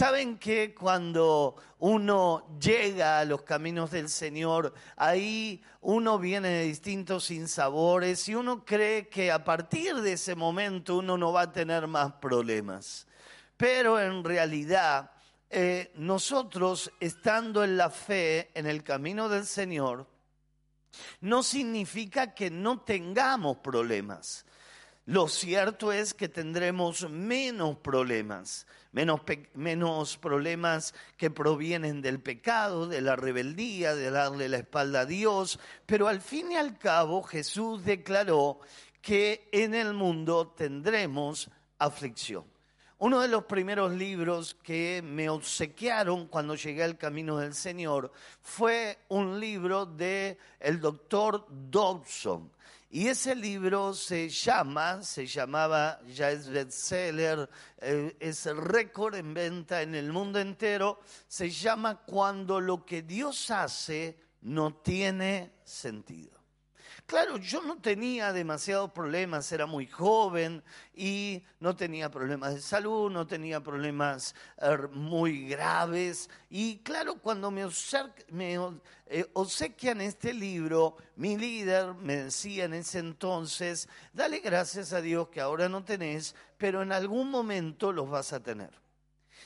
Saben que cuando uno llega a los caminos del Señor, ahí uno viene de distintos sinsabores y uno cree que a partir de ese momento uno no va a tener más problemas. Pero en realidad, eh, nosotros estando en la fe, en el camino del Señor, no significa que no tengamos problemas. Lo cierto es que tendremos menos problemas, menos, menos, problemas que provienen del pecado, de la rebeldía, de darle la espalda a Dios, pero al fin y al cabo Jesús declaró que en el mundo tendremos aflicción. Uno de los primeros libros que me obsequiaron cuando llegué al camino del Señor fue un libro de el doctor Dobson. Y ese libro se llama, se llamaba, ya es bestseller, eh, es récord en venta en el mundo entero, se llama Cuando lo que Dios hace no tiene sentido. Claro, yo no tenía demasiados problemas, era muy joven y no tenía problemas de salud, no tenía problemas er, muy graves. Y claro, cuando me, eh, obsequian este libro, mi líder me decía en ese entonces, dale gracias a Dios que ahora no tenés, pero en algún momento los vas a tener.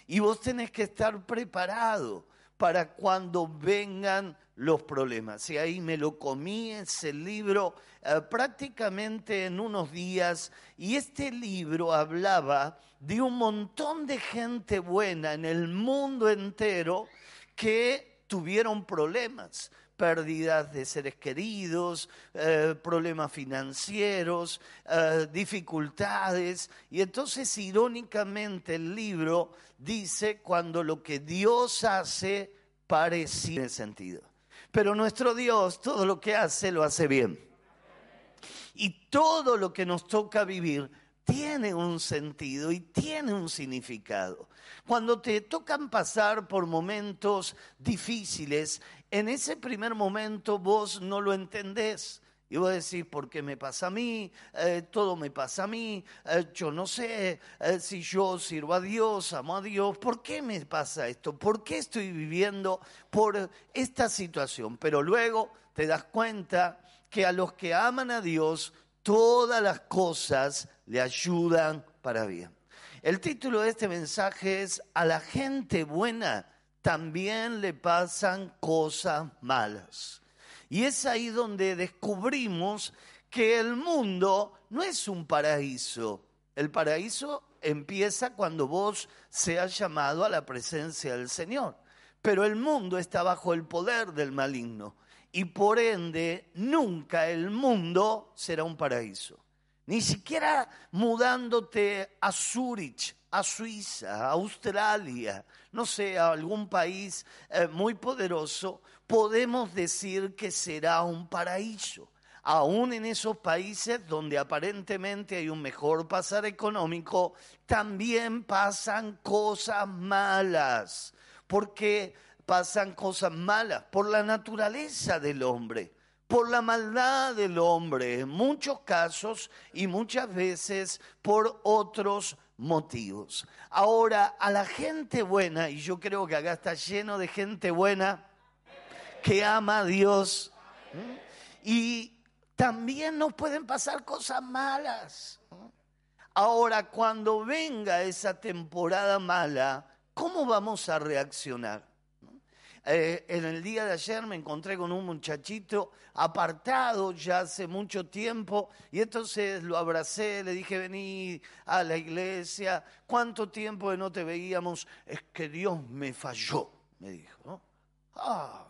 Y vos tenés que estar preparado para cuando vengan los problemas. Y ahí me lo comí ese libro eh, prácticamente en unos días y este libro hablaba de un montón de gente buena en el mundo entero que tuvieron problemas pérdidas de seres queridos, eh, problemas financieros, eh, dificultades. Y entonces, irónicamente, el libro dice cuando lo que Dios hace parece sentido. Pero nuestro Dios todo lo que hace lo hace bien. Y todo lo que nos toca vivir tiene un sentido y tiene un significado. Cuando te tocan pasar por momentos difíciles, en ese primer momento vos no lo entendés. Y vos decís, ¿por qué me pasa a mí? Eh, todo me pasa a mí. Eh, yo no sé eh, si yo sirvo a Dios, amo a Dios. ¿Por qué me pasa esto? ¿Por qué estoy viviendo por esta situación? Pero luego te das cuenta que a los que aman a Dios, todas las cosas le ayudan para bien. El título de este mensaje es A la gente buena también le pasan cosas malas. Y es ahí donde descubrimos que el mundo no es un paraíso. El paraíso empieza cuando vos seas llamado a la presencia del Señor. Pero el mundo está bajo el poder del maligno. Y por ende, nunca el mundo será un paraíso. Ni siquiera mudándote a Zurich, a Suiza, a Australia, no sé, a algún país eh, muy poderoso, podemos decir que será un paraíso. Aún en esos países donde aparentemente hay un mejor pasar económico, también pasan cosas malas. porque pasan cosas malas? Por la naturaleza del hombre por la maldad del hombre, en muchos casos y muchas veces por otros motivos. Ahora, a la gente buena, y yo creo que acá está lleno de gente buena que ama a Dios, y también nos pueden pasar cosas malas. Ahora, cuando venga esa temporada mala, ¿cómo vamos a reaccionar? Eh, en el día de ayer me encontré con un muchachito apartado ya hace mucho tiempo y entonces lo abracé, le dije, vení a la iglesia, ¿cuánto tiempo de no te veíamos? Es que Dios me falló, me dijo. Ah,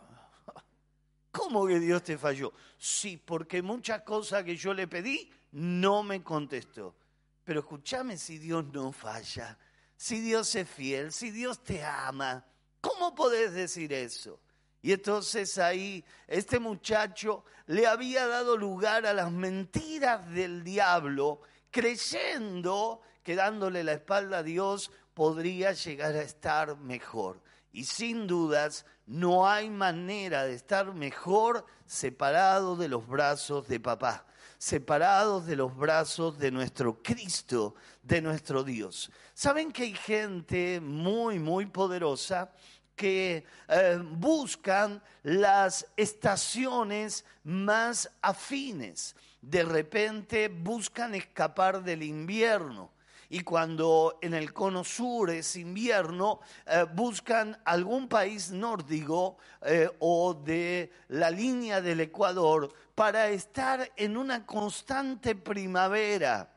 ¿Cómo que Dios te falló? Sí, porque muchas cosas que yo le pedí no me contestó. Pero escúchame si Dios no falla, si Dios es fiel, si Dios te ama. ¿Cómo podés decir eso? Y entonces ahí este muchacho le había dado lugar a las mentiras del diablo, creyendo que dándole la espalda a Dios podría llegar a estar mejor. Y sin dudas, no hay manera de estar mejor separado de los brazos de papá separados de los brazos de nuestro Cristo, de nuestro Dios. Saben que hay gente muy, muy poderosa que eh, buscan las estaciones más afines. De repente buscan escapar del invierno y cuando en el cono sur es invierno, eh, buscan algún país nórdico eh, o de la línea del Ecuador para estar en una constante primavera.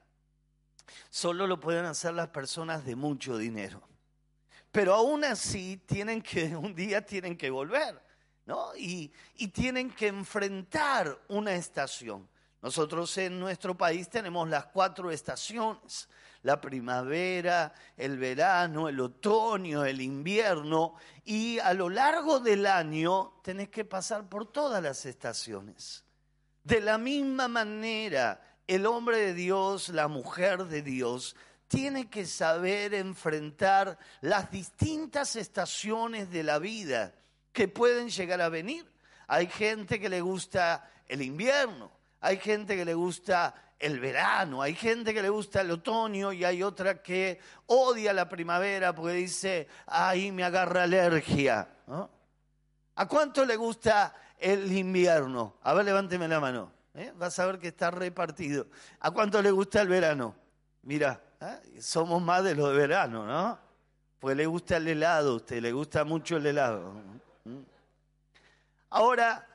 Solo lo pueden hacer las personas de mucho dinero. Pero aún así tienen que, un día tienen que volver, ¿no? y tienen que enfrentar una estación. Nosotros en nuestro país tenemos las cuatro estaciones la primavera, el verano, el otoño, el invierno, y a lo largo del año tenés que pasar por todas las estaciones. De la misma manera, el hombre de Dios, la mujer de Dios, tiene que saber enfrentar las distintas estaciones de la vida que pueden llegar a venir. Hay gente que le gusta el invierno, hay gente que le gusta el verano, hay gente que le gusta el otoño y hay otra que odia la primavera porque dice, ahí me agarra alergia. ¿A cuánto le gusta el invierno? A ver, levánteme la mano. ¿eh? Vas a ver que está repartido. ¿A cuánto le gusta el verano? Mira, ¿eh? somos más de los de verano, ¿no? Pues le gusta el helado, a usted le gusta mucho el helado. ¿Mm? Ahora,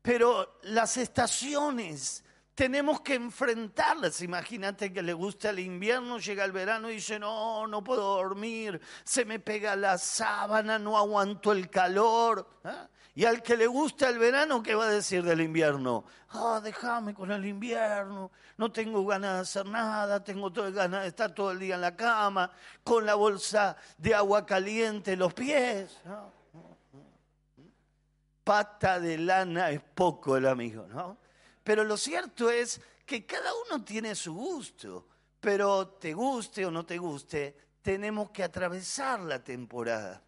pero las estaciones tenemos que enfrentarlas. Imagínate que le gusta el invierno, llega el verano y dice, no, no puedo dormir, se me pega la sábana, no aguanto el calor. ¿ah? Y al que le gusta el verano, ¿qué va a decir del invierno? Ah, déjame con el invierno, no tengo ganas de hacer nada, tengo ganas de estar todo el día en la cama, con la bolsa de agua caliente en los pies. Pata de lana es poco el amigo, ¿no? Pero lo cierto es que cada uno tiene su gusto, pero te guste o no te guste, tenemos que atravesar la temporada.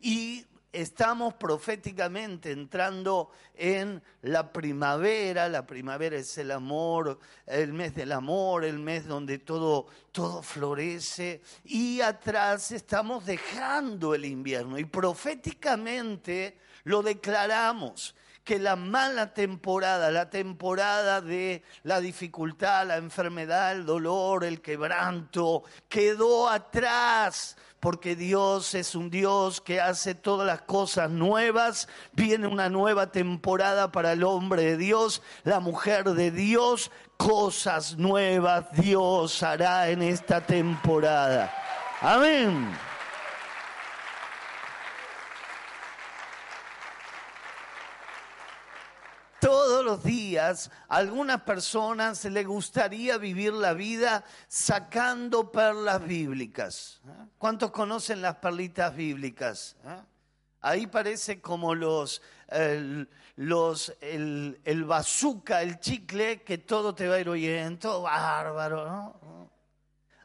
Y estamos proféticamente entrando en la primavera, la primavera es el amor, el mes del amor, el mes donde todo, todo florece, y atrás estamos dejando el invierno. Y proféticamente lo declaramos que la mala temporada, la temporada de la dificultad, la enfermedad, el dolor, el quebranto, quedó atrás porque Dios es un Dios que hace todas las cosas nuevas. Viene una nueva temporada para el hombre de Dios, la mujer de Dios. Cosas nuevas Dios hará en esta temporada. Amén. Todos los días a algunas personas le gustaría vivir la vida sacando perlas bíblicas. ¿Cuántos conocen las perlitas bíblicas? Ahí parece como los, el, los, el, el bazooka, el chicle, que todo te va a ir oyendo, bárbaro.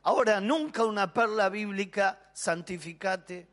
Ahora, nunca una perla bíblica, santificate,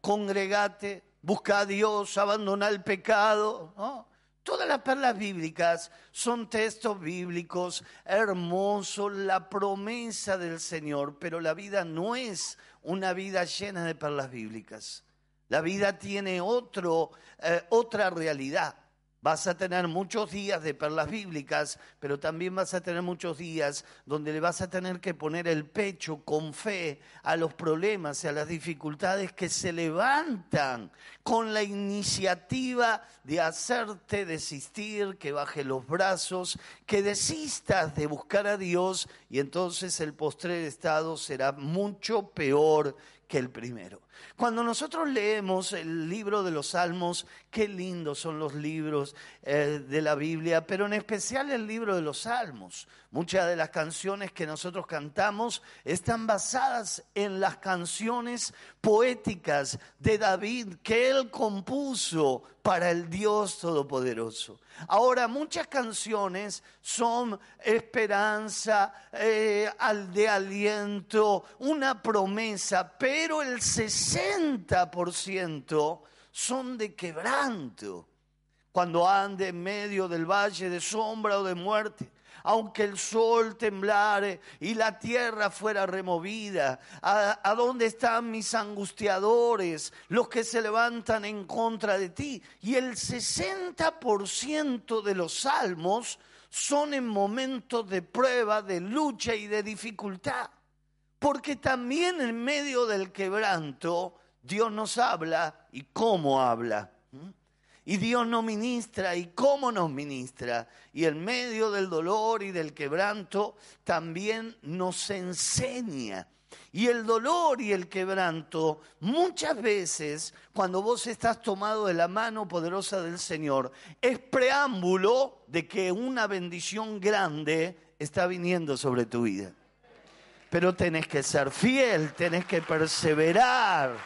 congregate, busca a Dios, abandona el pecado. ¿no? Todas las perlas bíblicas son textos bíblicos hermosos, la promesa del Señor, pero la vida no es una vida llena de perlas bíblicas. La vida tiene otro, eh, otra realidad. Vas a tener muchos días de perlas bíblicas, pero también vas a tener muchos días donde le vas a tener que poner el pecho con fe a los problemas y a las dificultades que se levantan con la iniciativa de hacerte desistir, que baje los brazos, que desistas de buscar a Dios y entonces el postrer estado será mucho peor que el primero. Cuando nosotros leemos el libro de los Salmos, qué lindos son los libros eh, de la Biblia, pero en especial el libro de los Salmos. Muchas de las canciones que nosotros cantamos están basadas en las canciones poéticas de David que él compuso para el Dios Todopoderoso. Ahora, muchas canciones son esperanza, eh, de aliento, una promesa, pero el 60% son de quebranto. Cuando ande en medio del valle de sombra o de muerte, aunque el sol temblare y la tierra fuera removida. ¿A, a dónde están mis angustiadores, los que se levantan en contra de ti? Y el 60% de los salmos son en momentos de prueba, de lucha y de dificultad. Porque también en medio del quebranto Dios nos habla y cómo habla. Y Dios nos ministra y cómo nos ministra. Y en medio del dolor y del quebranto también nos enseña. Y el dolor y el quebranto, muchas veces, cuando vos estás tomado de la mano poderosa del Señor, es preámbulo de que una bendición grande está viniendo sobre tu vida. Pero tenés que ser fiel, tenés que perseverar.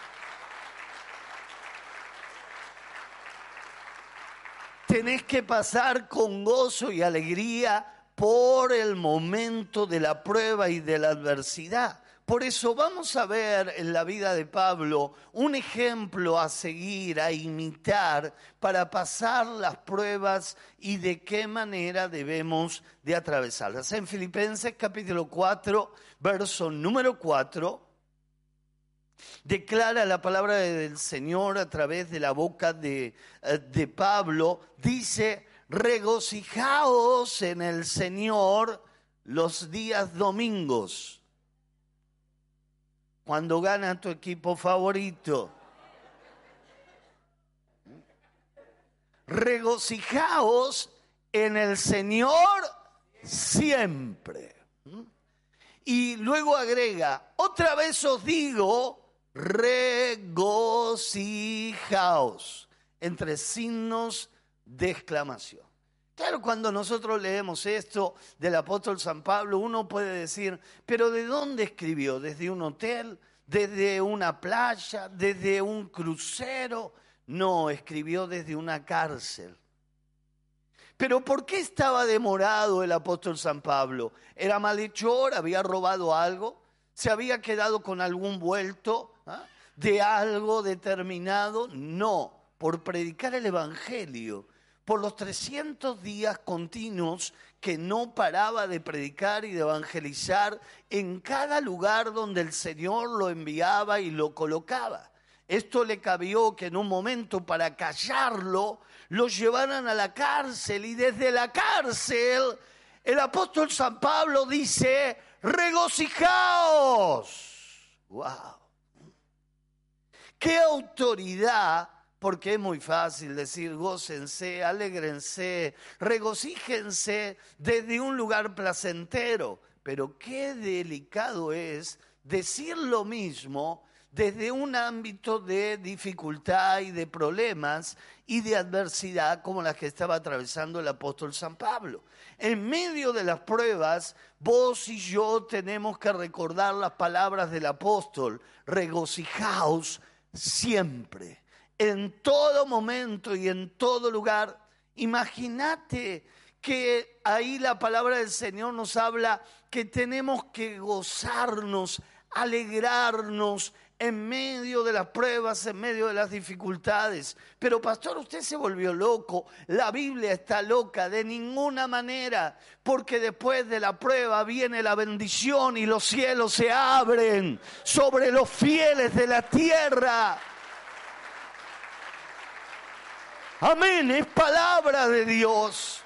Tenés que pasar con gozo y alegría por el momento de la prueba y de la adversidad. Por eso vamos a ver en la vida de Pablo un ejemplo a seguir, a imitar, para pasar las pruebas y de qué manera debemos de atravesarlas. En Filipenses capítulo 4, verso número 4, declara la palabra del Señor a través de la boca de, eh, de Pablo, dice, regocijaos en el Señor los días domingos, cuando gana tu equipo favorito. Regocijaos en el Señor siempre. Y luego agrega, otra vez os digo, regocijaos, entre signos de exclamación. Claro, cuando nosotros leemos esto del apóstol San Pablo, uno puede decir, pero ¿de dónde escribió? ¿Desde un hotel? ¿Desde una playa? ¿Desde un crucero? No, escribió desde una cárcel. Pero ¿por qué estaba demorado el apóstol San Pablo? ¿Era malhechor? ¿Había robado algo? ¿Se había quedado con algún vuelto? ¿Ah? de algo determinado, no, por predicar el Evangelio, por los 300 días continuos que no paraba de predicar y de evangelizar en cada lugar donde el Señor lo enviaba y lo colocaba. Esto le cabió que en un momento para callarlo lo llevaran a la cárcel y desde la cárcel el apóstol San Pablo dice, regocijaos. ¡Wow! ¿Qué autoridad? Porque es muy fácil decir gócense, alégrense, regocíjense desde un lugar placentero. Pero qué delicado es decir lo mismo desde un ámbito de dificultad y de problemas y de adversidad como las que estaba atravesando el apóstol San Pablo. En medio de las pruebas, vos y yo tenemos que recordar las palabras del apóstol, regocijaos siempre, en todo momento y en todo lugar. Imagínate que ahí la palabra del Señor nos habla que tenemos que gozarnos, alegrarnos en medio de las pruebas, en medio de las dificultades. Pero pastor, usted se volvió loco, la Biblia está loca, de ninguna manera, porque después de la prueba viene la bendición y los cielos se abren sobre los fieles de la tierra. Amén, es palabra de Dios.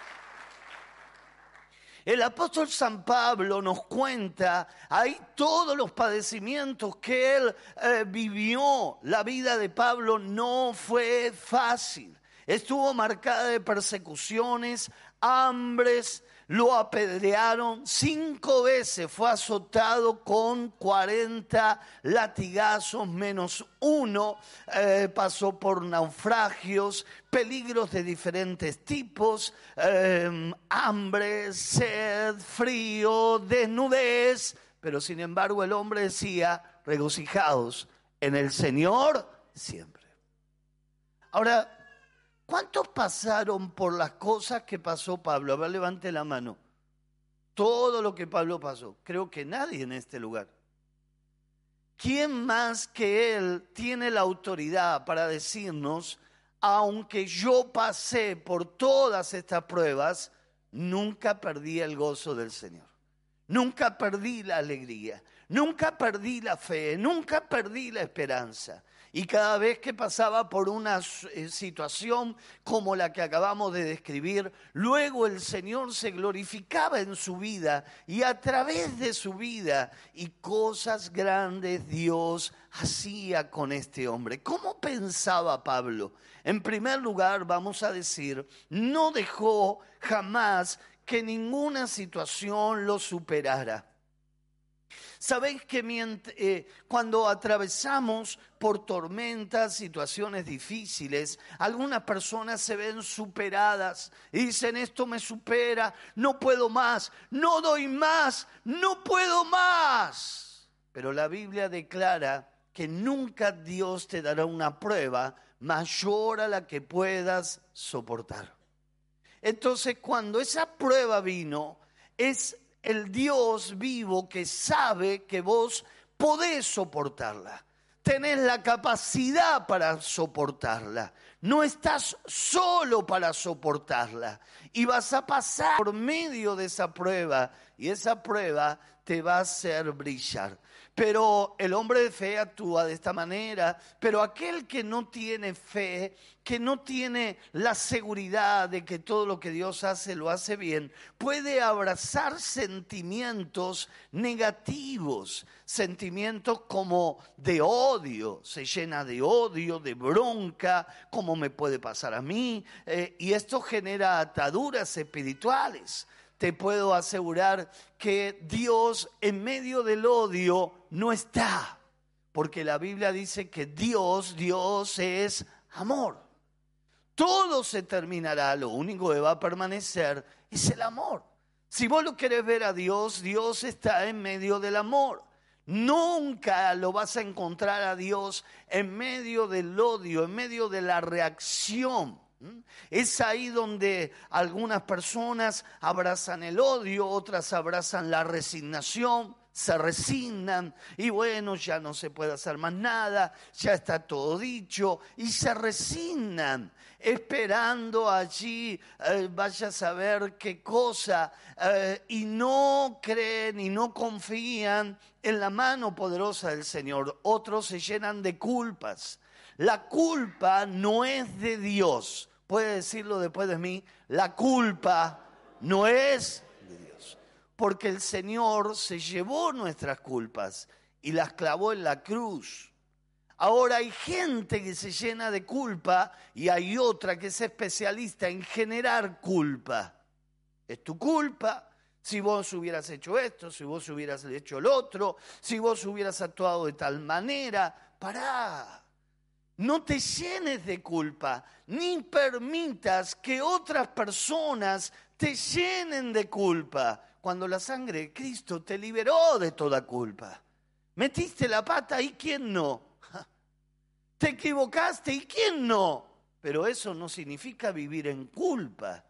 El apóstol San Pablo nos cuenta ahí todos los padecimientos que él eh, vivió. La vida de Pablo no fue fácil. Estuvo marcada de persecuciones, hambres, lo apedrearon cinco veces, fue azotado con 40 latigazos menos uno, eh, pasó por naufragios, peligros de diferentes tipos, em, hambre, sed, frío, desnudez, pero sin embargo el hombre decía, regocijados en el Señor siempre. Ahora, ¿Cuántos pasaron por las cosas que pasó Pablo? A ver, levante la mano. Todo lo que Pablo pasó. Creo que nadie en este lugar. ¿Quién más que él tiene la autoridad para decirnos, aunque yo pasé por todas estas pruebas, nunca perdí el gozo del Señor. Nunca perdí la alegría, nunca perdí la fe, nunca perdí la esperanza. Y cada vez que pasaba por una eh, situación como la que acabamos de describir, luego el Señor se glorificaba en su vida y a través de su vida y cosas grandes Dios hacía con este hombre. ¿Cómo pensaba Pablo? En primer lugar, vamos a decir, no dejó jamás que ninguna situación lo superara. Sabéis que eh, cuando atravesamos por tormentas, situaciones difíciles, algunas personas se ven superadas y dicen, esto me supera, no puedo más, no doy más, no puedo más. Pero la Biblia declara que nunca Dios te dará una prueba mayor a la que puedas soportar. Entonces, cuando esa prueba vino, es el Dios vivo que sabe que vos podés soportarla. Tenés la capacidad para soportarla. No estás solo para soportarla. Y vas a pasar por medio de esa prueba. Y esa prueba te va a hacer brillar. Pero el hombre de fe actúa de esta manera, pero aquel que no tiene fe, que no tiene la seguridad de que todo lo que Dios hace lo hace bien, puede abrazar sentimientos negativos, sentimientos como de odio, se llena de odio, de bronca, como me puede pasar a mí, eh, y esto genera ataduras espirituales te puedo asegurar que Dios en medio del odio no está, porque la Biblia dice que Dios, Dios es amor. Todo se terminará, lo único que va a permanecer es el amor. Si vos lo querés ver a Dios, Dios está en medio del amor. Nunca lo vas a encontrar a Dios en medio del odio, en medio de la reacción. Es ahí donde algunas personas abrazan el odio, otras abrazan la resignación, se resignan y bueno, ya no se puede hacer más nada, ya está todo dicho y se resignan esperando allí, eh, vaya a saber qué cosa, eh, y no creen y no confían en la mano poderosa del Señor. Otros se llenan de culpas. La culpa no es de Dios puede decirlo después de mí, la culpa no es de Dios. Porque el Señor se llevó nuestras culpas y las clavó en la cruz. Ahora hay gente que se llena de culpa y hay otra que es especialista en generar culpa. Es tu culpa, si vos hubieras hecho esto, si vos hubieras hecho el otro, si vos hubieras actuado de tal manera, pará. No te llenes de culpa, ni permitas que otras personas te llenen de culpa, cuando la sangre de Cristo te liberó de toda culpa. Metiste la pata y quién no. Te equivocaste y quién no. Pero eso no significa vivir en culpa.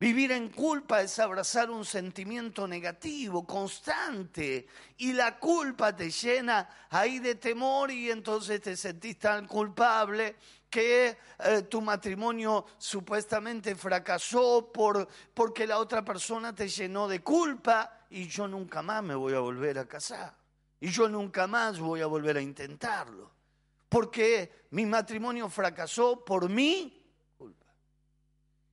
Vivir en culpa es abrazar un sentimiento negativo, constante, y la culpa te llena ahí de temor y entonces te sentís tan culpable que eh, tu matrimonio supuestamente fracasó por, porque la otra persona te llenó de culpa y yo nunca más me voy a volver a casar. Y yo nunca más voy a volver a intentarlo. Porque mi matrimonio fracasó por mí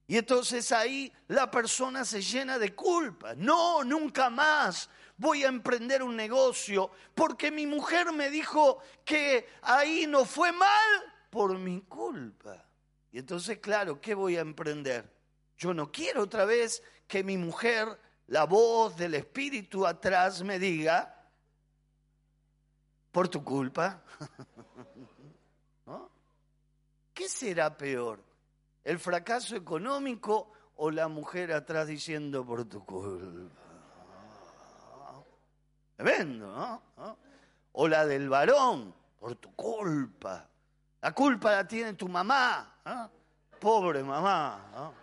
y entonces ahí la persona se llena de culpa. No, nunca más voy a emprender un negocio porque mi mujer me dijo que ahí no fue mal por mi culpa. Y entonces, claro, ¿qué voy a emprender? Yo no quiero otra vez que mi mujer, la voz del espíritu atrás me diga, por tu culpa. ¿Qué será peor? El fracaso económico o la mujer atrás diciendo por tu culpa. Tremendo, ¿no? O la del varón, por tu culpa. La culpa la tiene tu mamá, pobre mamá.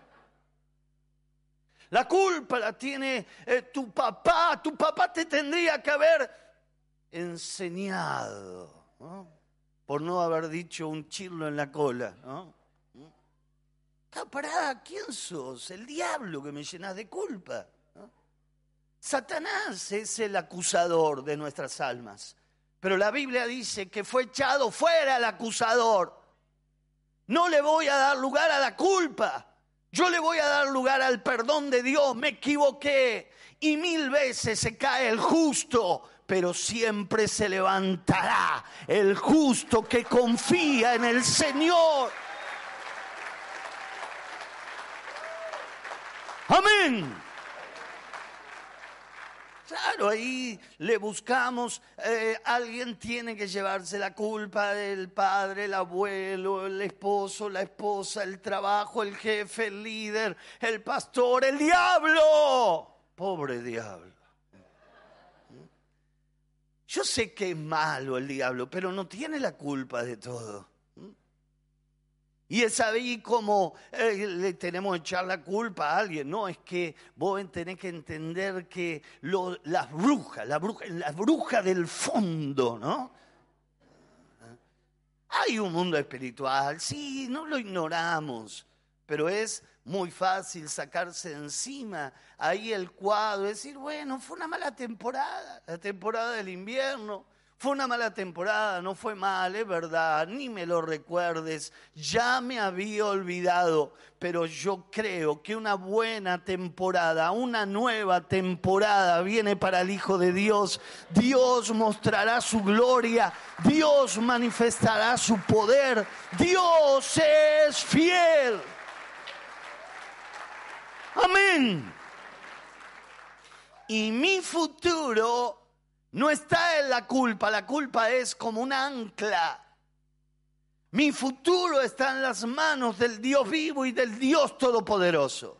La culpa la tiene eh, tu papá, tu papá te tendría que haber enseñado, por no haber dicho un chirlo en la cola. ¿no? Pará, ¿quién sos? El diablo que me llenas de culpa. Satanás es el acusador de nuestras almas. Pero la Biblia dice que fue echado fuera el acusador. No le voy a dar lugar a la culpa. Yo le voy a dar lugar al perdón de Dios. Me equivoqué. Y mil veces se cae el justo, pero siempre se levantará el justo que confía en el Señor. Amén. Claro, ahí le buscamos, eh, alguien tiene que llevarse la culpa, el padre, el abuelo, el esposo, la esposa, el trabajo, el jefe, el líder, el pastor, el diablo. Pobre diablo. Yo sé que es malo el diablo, pero no tiene la culpa de todo. Y es ahí como eh, le tenemos que echar la culpa a alguien. No, es que vos tenés que entender que las brujas, la bruja, la bruja del fondo, ¿no? Hay un mundo espiritual, sí, no lo ignoramos, pero es muy fácil sacarse encima ahí el cuadro, decir, bueno, fue una mala temporada, la temporada del invierno, fue una mala temporada, no fue mal, es verdad, ni me lo recuerdes, ya me había olvidado, pero yo creo que una buena temporada, una nueva temporada viene para el Hijo de Dios. Dios mostrará su gloria, Dios manifestará su poder, Dios es fiel. Amén. Y mi futuro no está en la culpa, la culpa es como un ancla. Mi futuro está en las manos del Dios vivo y del Dios todopoderoso.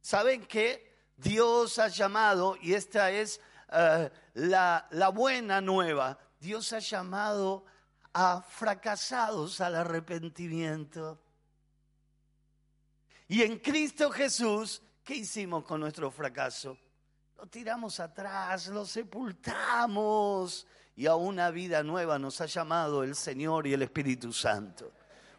¿Saben qué? Dios ha llamado, y esta es eh, la, la buena nueva, Dios ha llamado a fracasados al arrepentimiento. Y en Cristo Jesús, ¿qué hicimos con nuestro fracaso? Lo tiramos atrás, lo sepultamos y a una vida nueva nos ha llamado el Señor y el Espíritu Santo.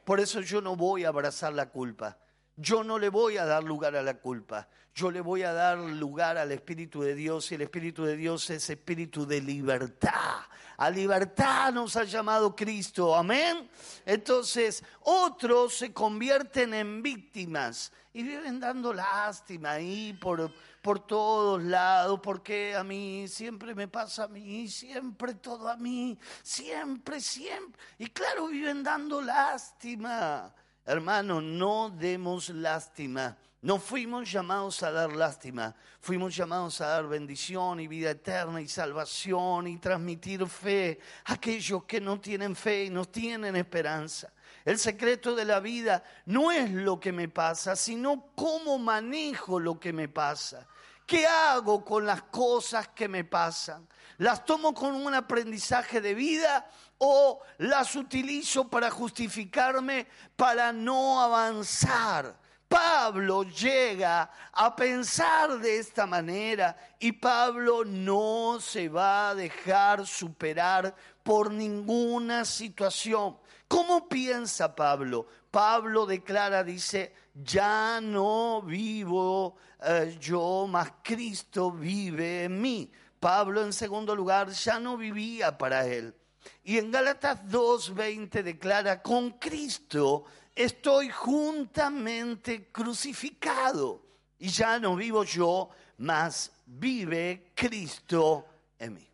Por eso yo no voy a abrazar la culpa. Yo no le voy a dar lugar a la culpa. Yo le voy a dar lugar al Espíritu de Dios y el Espíritu de Dios es espíritu de libertad. A libertad nos ha llamado Cristo. Amén. Entonces, otros se convierten en víctimas y viven dando lástima ahí por por todos lados, porque a mí siempre me pasa a mí, siempre todo a mí, siempre, siempre. Y claro, viven dando lástima. Hermano, no demos lástima. No fuimos llamados a dar lástima, fuimos llamados a dar bendición y vida eterna y salvación y transmitir fe a aquellos que no tienen fe y no tienen esperanza. El secreto de la vida no es lo que me pasa, sino cómo manejo lo que me pasa. ¿Qué hago con las cosas que me pasan? ¿Las tomo con un aprendizaje de vida o las utilizo para justificarme, para no avanzar? Pablo llega a pensar de esta manera y Pablo no se va a dejar superar por ninguna situación. ¿Cómo piensa Pablo? Pablo declara, dice, ya no vivo eh, yo, mas Cristo vive en mí. Pablo en segundo lugar ya no vivía para él. Y en Gálatas 2.20 declara, con Cristo estoy juntamente crucificado. Y ya no vivo yo, mas vive Cristo en mí.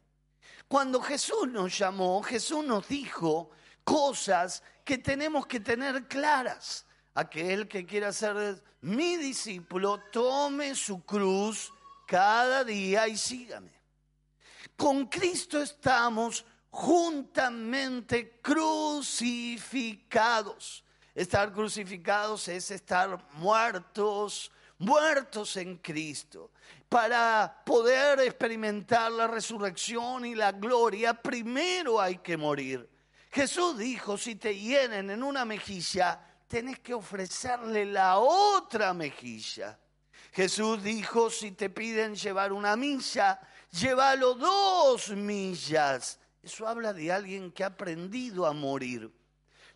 Cuando Jesús nos llamó, Jesús nos dijo cosas que tenemos que tener claras. Aquel que quiera ser mi discípulo, tome su cruz cada día y sígame. Con Cristo estamos juntamente crucificados. Estar crucificados es estar muertos, muertos en Cristo. Para poder experimentar la resurrección y la gloria, primero hay que morir. Jesús dijo, si te hieren en una mejilla, tenés que ofrecerle la otra mejilla. Jesús dijo, si te piden llevar una milla, llévalo dos millas. Eso habla de alguien que ha aprendido a morir.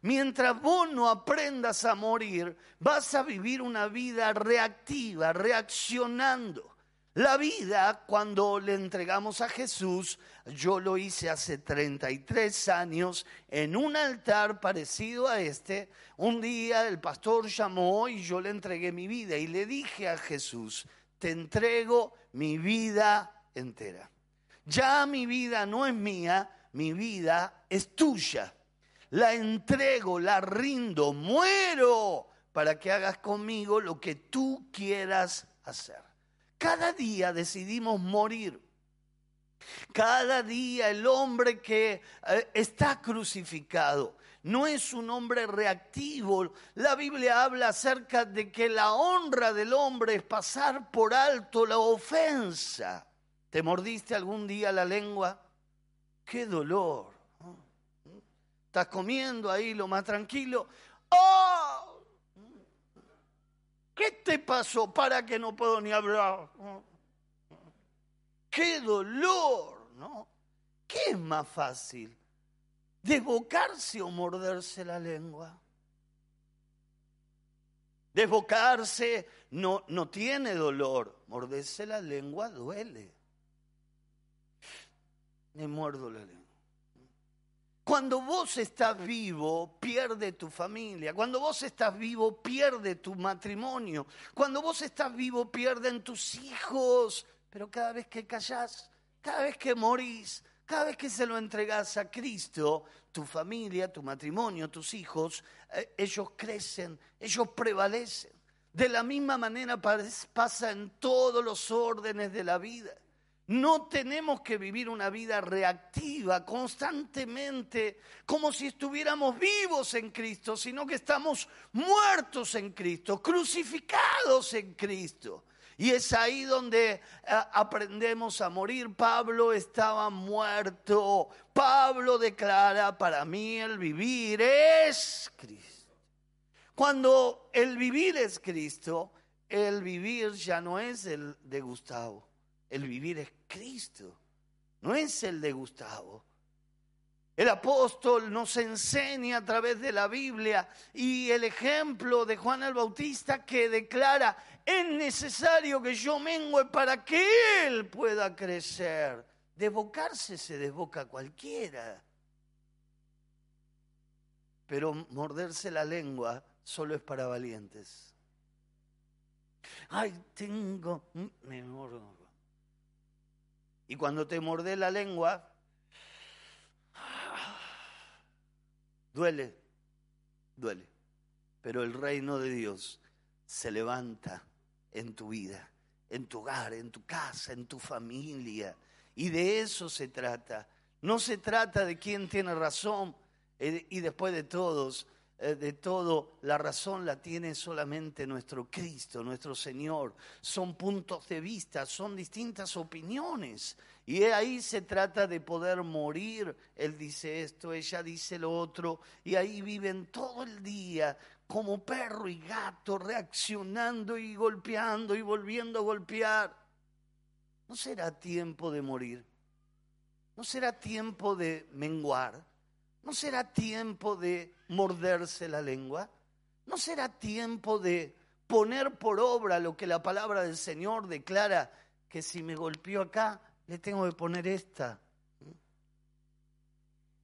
Mientras vos no aprendas a morir, vas a vivir una vida reactiva, reaccionando. La vida, cuando le entregamos a Jesús, yo lo hice hace 33 años en un altar parecido a este. Un día el pastor llamó y yo le entregué mi vida y le dije a Jesús, te entrego mi vida entera. Ya mi vida no es mía, mi vida es tuya la entrego, la rindo, muero para que hagas conmigo lo que tú quieras hacer. Cada día decidimos morir. Cada día el hombre que eh, está crucificado no es un hombre reactivo. La Biblia habla acerca de que la honra del hombre es pasar por alto la ofensa. ¿Te mordiste algún día la lengua? ¡Qué dolor! estás comiendo ahí lo más tranquilo. ¡Oh! ¿Qué te pasó para que no puedo ni hablar? ¡Qué dolor! ¿No? ¿Qué es más fácil? ¿Desbocarse o morderse la lengua? Desbocarse no, no tiene dolor. Morderse la lengua duele. Me muerdo la lengua. Cuando vos estás vivo, pierde tu familia. Cuando vos estás vivo, pierde tu matrimonio. Cuando vos estás vivo, pierden tus hijos. Pero cada vez que callás, cada vez que morís, cada vez que se lo entregás a Cristo, tu familia, tu matrimonio, tus hijos, eh, ellos crecen, ellos prevalecen. De la misma manera pasa en todos los órdenes de la vida. No tenemos que vivir una vida reactiva constantemente como si estuviéramos vivos en Cristo, sino que estamos muertos en Cristo, crucificados en Cristo. Y es ahí donde eh, aprendemos a morir. Pablo estaba muerto. Pablo declara, para mí el vivir es Cristo. Cuando el vivir es Cristo, el vivir ya no es el de Gustavo el vivir es Cristo, no es el de Gustavo. El apóstol nos enseña a través de la Biblia y el ejemplo de Juan el Bautista que declara, es necesario que yo mengue para que Él pueda crecer. Desbocarse se desboca cualquiera. Pero morderse la lengua solo es para valientes. Ay, tengo... Me mordo. Y cuando te morde la lengua, duele, duele. Pero el reino de Dios se levanta en tu vida, en tu hogar, en tu casa, en tu familia. Y de eso se trata. No se trata de quién tiene razón eh, y después de todos de todo, la razón la tiene solamente nuestro Cristo, nuestro Señor. Son puntos de vista, son distintas opiniones. Y ahí se trata de poder morir. Él dice esto, ella dice lo otro. Y ahí viven todo el día como perro y gato, reaccionando y golpeando y volviendo a golpear. ¿No será tiempo de morir? ¿No será tiempo de menguar? ¿No será tiempo de morderse la lengua? ¿No será tiempo de poner por obra lo que la palabra del Señor declara, que si me golpeó acá, le tengo que poner esta?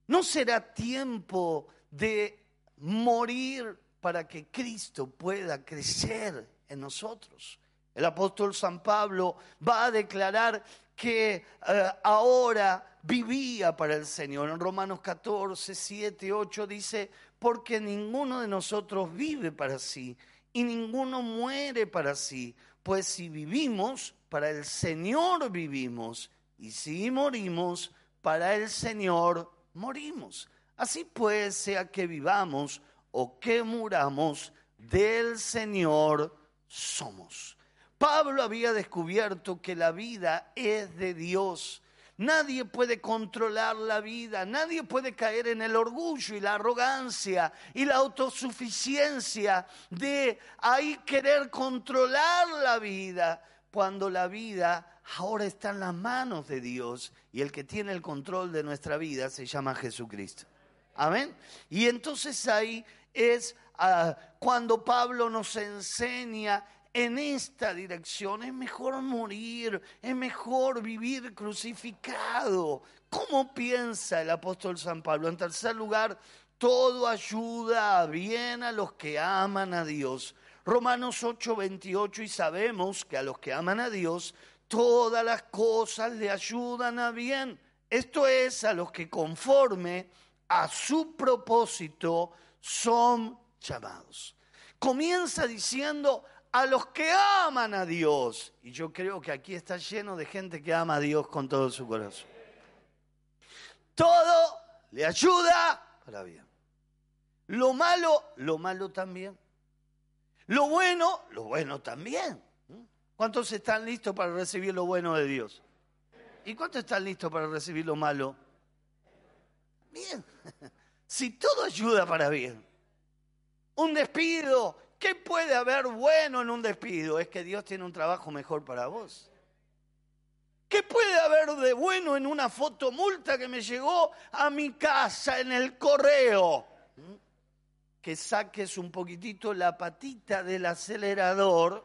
¿No será tiempo de morir para que Cristo pueda crecer en nosotros? El apóstol San Pablo va a declarar que eh, ahora vivía para el Señor. En Romanos 14, 7, 8 dice, porque ninguno de nosotros vive para sí y ninguno muere para sí, pues si vivimos, para el Señor vivimos, y si morimos, para el Señor morimos. Así pues, sea que vivamos o que muramos, del Señor somos. Pablo había descubierto que la vida es de Dios. Nadie puede controlar la vida, nadie puede caer en el orgullo y la arrogancia y la autosuficiencia de ahí querer controlar la vida, cuando la vida ahora está en las manos de Dios y el que tiene el control de nuestra vida se llama Jesucristo. Amén. Y entonces ahí es ah, cuando Pablo nos enseña en esta dirección. Es mejor morir, es mejor vivir crucificado. ¿Cómo piensa el apóstol San Pablo? En tercer lugar, todo ayuda bien a los que aman a Dios. Romanos 8, 28, y sabemos que a los que aman a Dios, todas las cosas le ayudan a bien. Esto es a los que conforme a su propósito son llamados. Comienza diciendo a los que aman a Dios. Y yo creo que aquí está lleno de gente que ama a Dios con todo su corazón. Todo le ayuda para bien. Lo malo, lo malo también. Lo bueno, lo bueno también. ¿Cuántos están listos para recibir lo bueno de Dios? ¿Y cuántos están listos para recibir lo malo? Bien. Si todo ayuda para bien. Un despido. ¿Qué puede haber bueno en un despido? Es que Dios tiene un trabajo mejor para vos. ¿Qué puede haber de bueno en una fotomulta que me llegó a mi casa en el correo? Que saques un poquitito la patita del acelerador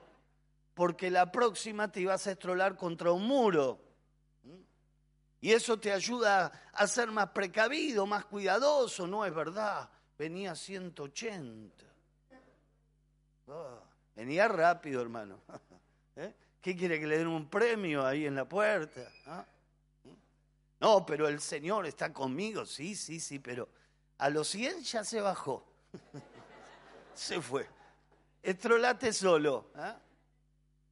porque la próxima te ibas a estrolar contra un muro. Y eso te ayuda a ser más precavido, más cuidadoso, ¿no es verdad? Venía 180. Ah, venía rápido, hermano. ¿Eh? ¿Qué quiere que le den un premio ahí en la puerta? ¿Ah? No, pero el Señor está conmigo, sí, sí, sí, pero a los 100 ya se bajó. se fue. Estrolate solo. ¿ah?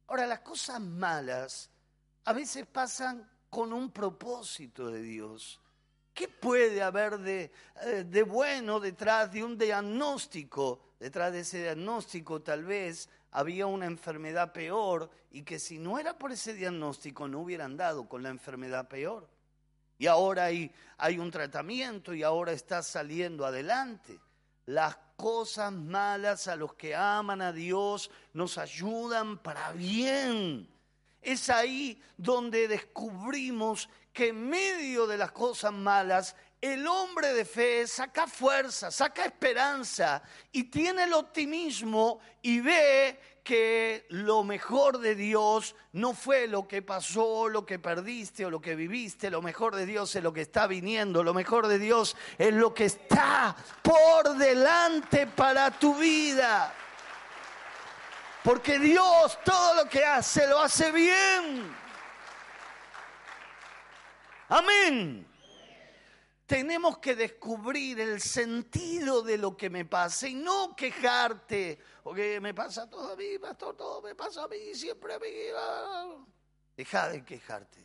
Ahora, las cosas malas a veces pasan con un propósito de Dios. ¿Qué puede haber de, eh, de, bueno detrás de un diagnóstico? Detrás de ese diagnóstico tal vez había una enfermedad peor y que si no era por ese diagnóstico no hubieran dado con la enfermedad peor. Y ahora hay, hay un tratamiento y ahora está saliendo adelante. Las cosas malas a los que aman a Dios nos ayudan para bien es ahí donde descubrimos que en medio de las cosas malas, el hombre de fe saca fuerza, saca esperanza y tiene el optimismo y ve que lo mejor de Dios no fue lo que pasó, lo que perdiste o lo que viviste, lo mejor de Dios es lo que está viniendo, lo mejor de Dios es lo que está por delante para tu vida. Porque Dios todo lo que hace lo hace bien. Amén. Tenemos que descubrir el sentido de lo que me pasa y no quejarte. Porque me pasa todo a mí, pastor, todo me pasa a mí, siempre a mí. Deja de quejarte.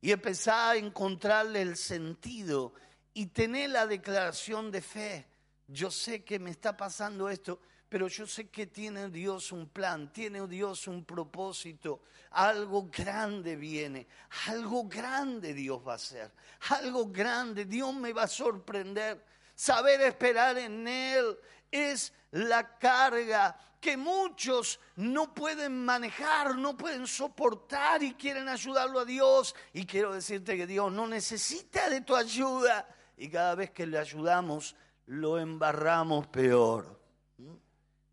Y empezar a encontrarle el sentido y tener la declaración de fe. Yo sé que me está pasando esto pero yo sé que tiene Dios un plan, tiene Dios un propósito, algo grande viene, algo grande Dios va a hacer, algo grande, Dios me va a sorprender. Saber esperar en Él es la carga que muchos no pueden manejar, no pueden soportar y quieren ayudarlo a Dios. Y quiero decirte que Dios no necesita de tu ayuda y cada vez que le ayudamos lo embarramos peor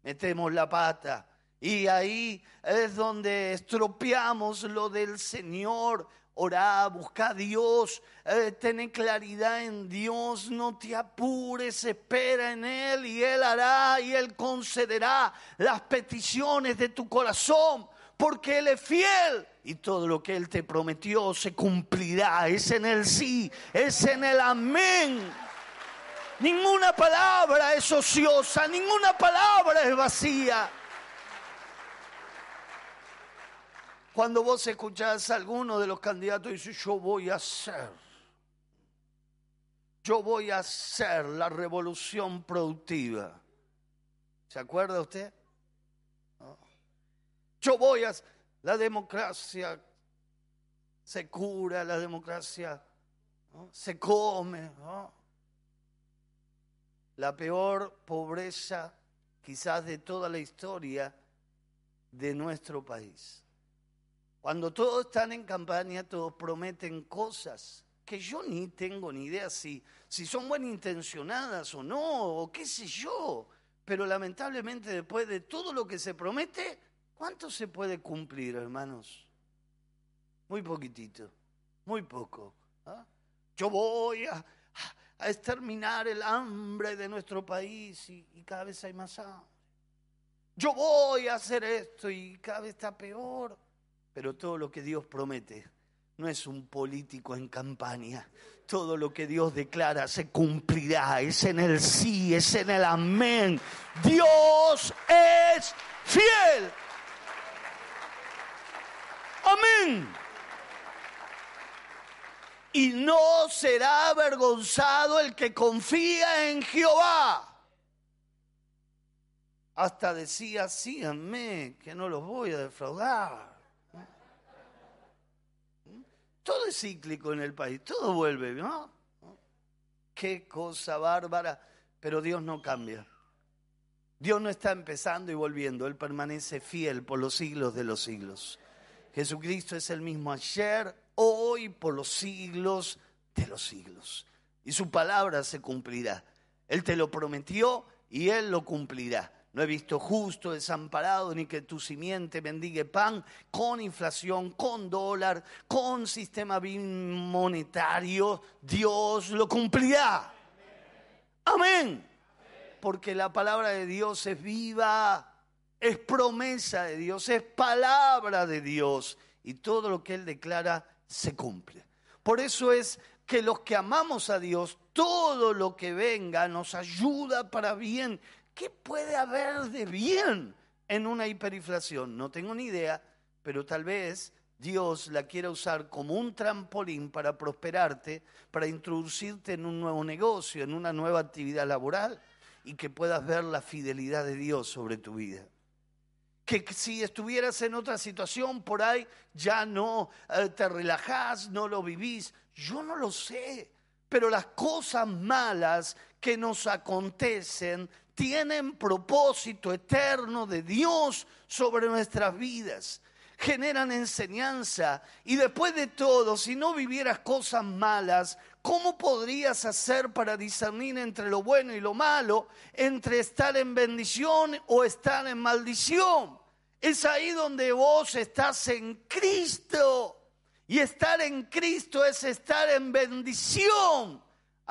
metemos la pata. Y ahí es donde estropeamos lo del Señor. Orá, busca a Dios, eh, ten claridad en Dios, no te apures, espera en Él y Él hará y Él concederá las peticiones de tu corazón, porque Él es fiel y todo lo que Él te prometió se cumplirá. Es en el sí, es en el amén. Ninguna palabra es ociosa, ninguna palabra es vacía. Cuando vos escuchás a alguno de los candidatos dice, yo voy a hacer, yo voy a hacer la revolución productiva. ¿Se acuerda usted? Yo voy a... La democracia se cura, la democracia se come. ¿no? La peor pobreza quizás de toda la historia de nuestro país. Cuando todos están en campaña, todos prometen cosas que yo ni tengo ni idea si, si son buenas intencionadas o no, o qué sé yo. Pero lamentablemente después de todo lo que se promete, ¿cuánto se puede cumplir, hermanos? Muy poquitito, muy poco. ¿ah? Yo voy a, a, exterminar el hambre de nuestro país y, cada vez hay más hambre. Yo voy a hacer esto y cada vez está peor. Pero todo lo que Dios promete no es un político en campaña. Todo lo que Dios declara se cumplirá. Es en el sí, es en el amén. Dios es fiel. Amén. Y no será avergonzado el que confía en Jehová. Hasta decía, síganme, que no los voy a defraudar. Todo es cíclico en el país, todo vuelve, ¿no? Qué cosa bárbara, pero Dios no cambia. Dios no está empezando y volviendo, Él permanece fiel por los siglos de los siglos. Jesucristo es el mismo ayer, hoy, por los siglos de los siglos. Y su palabra se cumplirá. Él te lo prometió y Él lo cumplirá. No he visto justo desamparado ni que tu simiente bendigue pan con inflación, con dólar, con sistema monetario. Dios lo cumplirá. Amén. Porque la palabra de Dios es viva, es promesa de Dios, es palabra de Dios. Y todo lo que Él declara se cumple. Por eso es que los que amamos a Dios, todo lo que venga nos ayuda para bien ¿Qué puede haber de bien en una hiperinflación? No tengo ni idea, pero tal vez Dios la quiera usar como un trampolín para prosperarte, para introducirte en un nuevo negocio, en una nueva actividad laboral y que puedas ver la fidelidad de Dios sobre tu vida. Que si estuvieras en otra situación por ahí, ya no eh, te relajás, no lo vivís. Yo no lo sé, pero las cosas malas que nos acontecen tienen propósito eterno de Dios sobre nuestras vidas. Generan enseñanza. Y después de todo, si no vivieras cosas malas, ¿cómo podrías hacer para discernir entre lo bueno y lo malo, entre estar en bendición o estar en maldición? Es ahí donde vos estás en Cristo. Y estar en Cristo es estar en bendición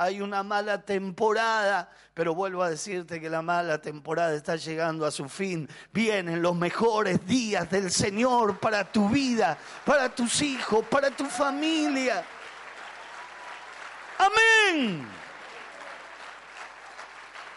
hay una mala temporada, pero vuelvo a decirte que la mala temporada está llegando a su fin. Vienen los mejores días del Señor para tu vida, para tus hijos, para tu familia. Amén.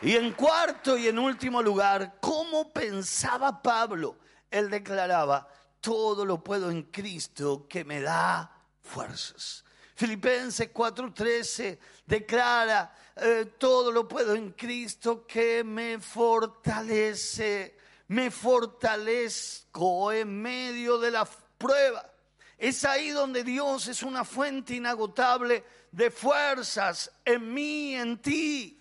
Y en cuarto y en último lugar, ¿cómo pensaba Pablo? Él declaraba, todo lo puedo en Cristo que me da fuerzas. Filipenses 4:13 declara, eh, todo lo puedo en Cristo que me fortalece, me fortalezco en medio de la prueba. Es ahí donde Dios es una fuente inagotable de fuerzas en mí, en ti.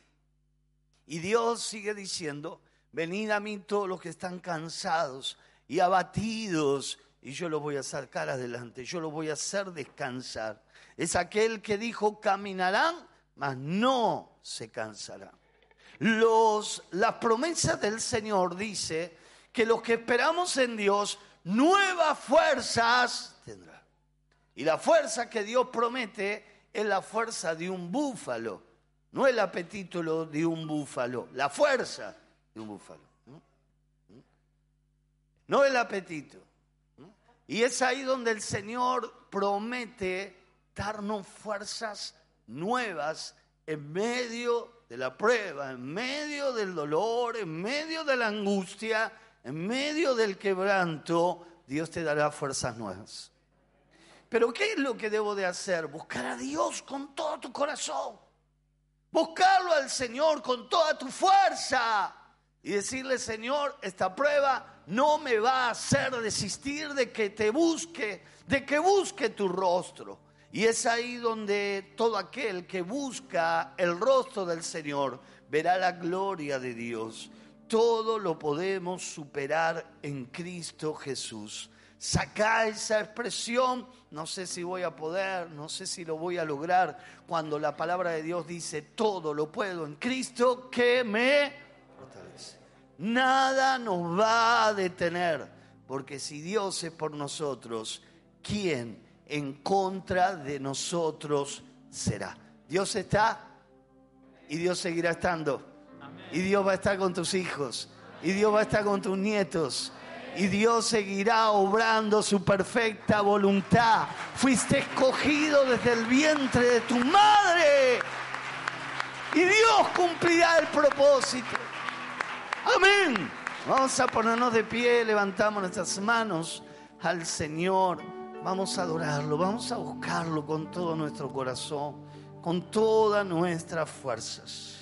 Y Dios sigue diciendo, venid a mí todos los que están cansados y abatidos, y yo los voy a sacar adelante, yo los voy a hacer descansar es aquel que dijo caminarán, mas no se cansarán. Los, las promesas del Señor dice que los que esperamos en Dios, nuevas fuerzas tendrán. Y la fuerza que Dios promete es la fuerza de un búfalo, no el apetito de un búfalo, la fuerza de un búfalo. No el apetito. Y es ahí donde el Señor promete darnos fuerzas nuevas en medio de la prueba, en medio del dolor, en medio de la angustia, en medio del quebranto, Dios te dará fuerzas nuevas. Pero ¿qué es lo que debo de hacer? Buscar a Dios con todo tu corazón. Buscarlo al Señor con toda tu fuerza. Y decirle, Señor, esta prueba no me va a hacer desistir de que te busque, de que busque tu rostro. Y es ahí donde todo aquel que busca el rostro del Señor verá la gloria de Dios. Todo lo podemos superar en Cristo Jesús. Saca esa expresión, no sé si voy a poder, no sé si lo voy a lograr, cuando la palabra de Dios dice, todo lo puedo en Cristo que me. Nada nos va a detener, porque si Dios es por nosotros, ¿quién en contra de nosotros será? Dios está y Dios seguirá estando. Y Dios va a estar con tus hijos. Y Dios va a estar con tus nietos y Dios seguirá obrando su perfecta voluntad. Fuiste escogido desde el vientre de tu madre y Dios cumplirá el propósito. Amén. Vamos a ponernos de pie, levantamos nuestras manos al Señor. Vamos a adorarlo, vamos a buscarlo con todo nuestro corazón, con todas nuestras fuerzas.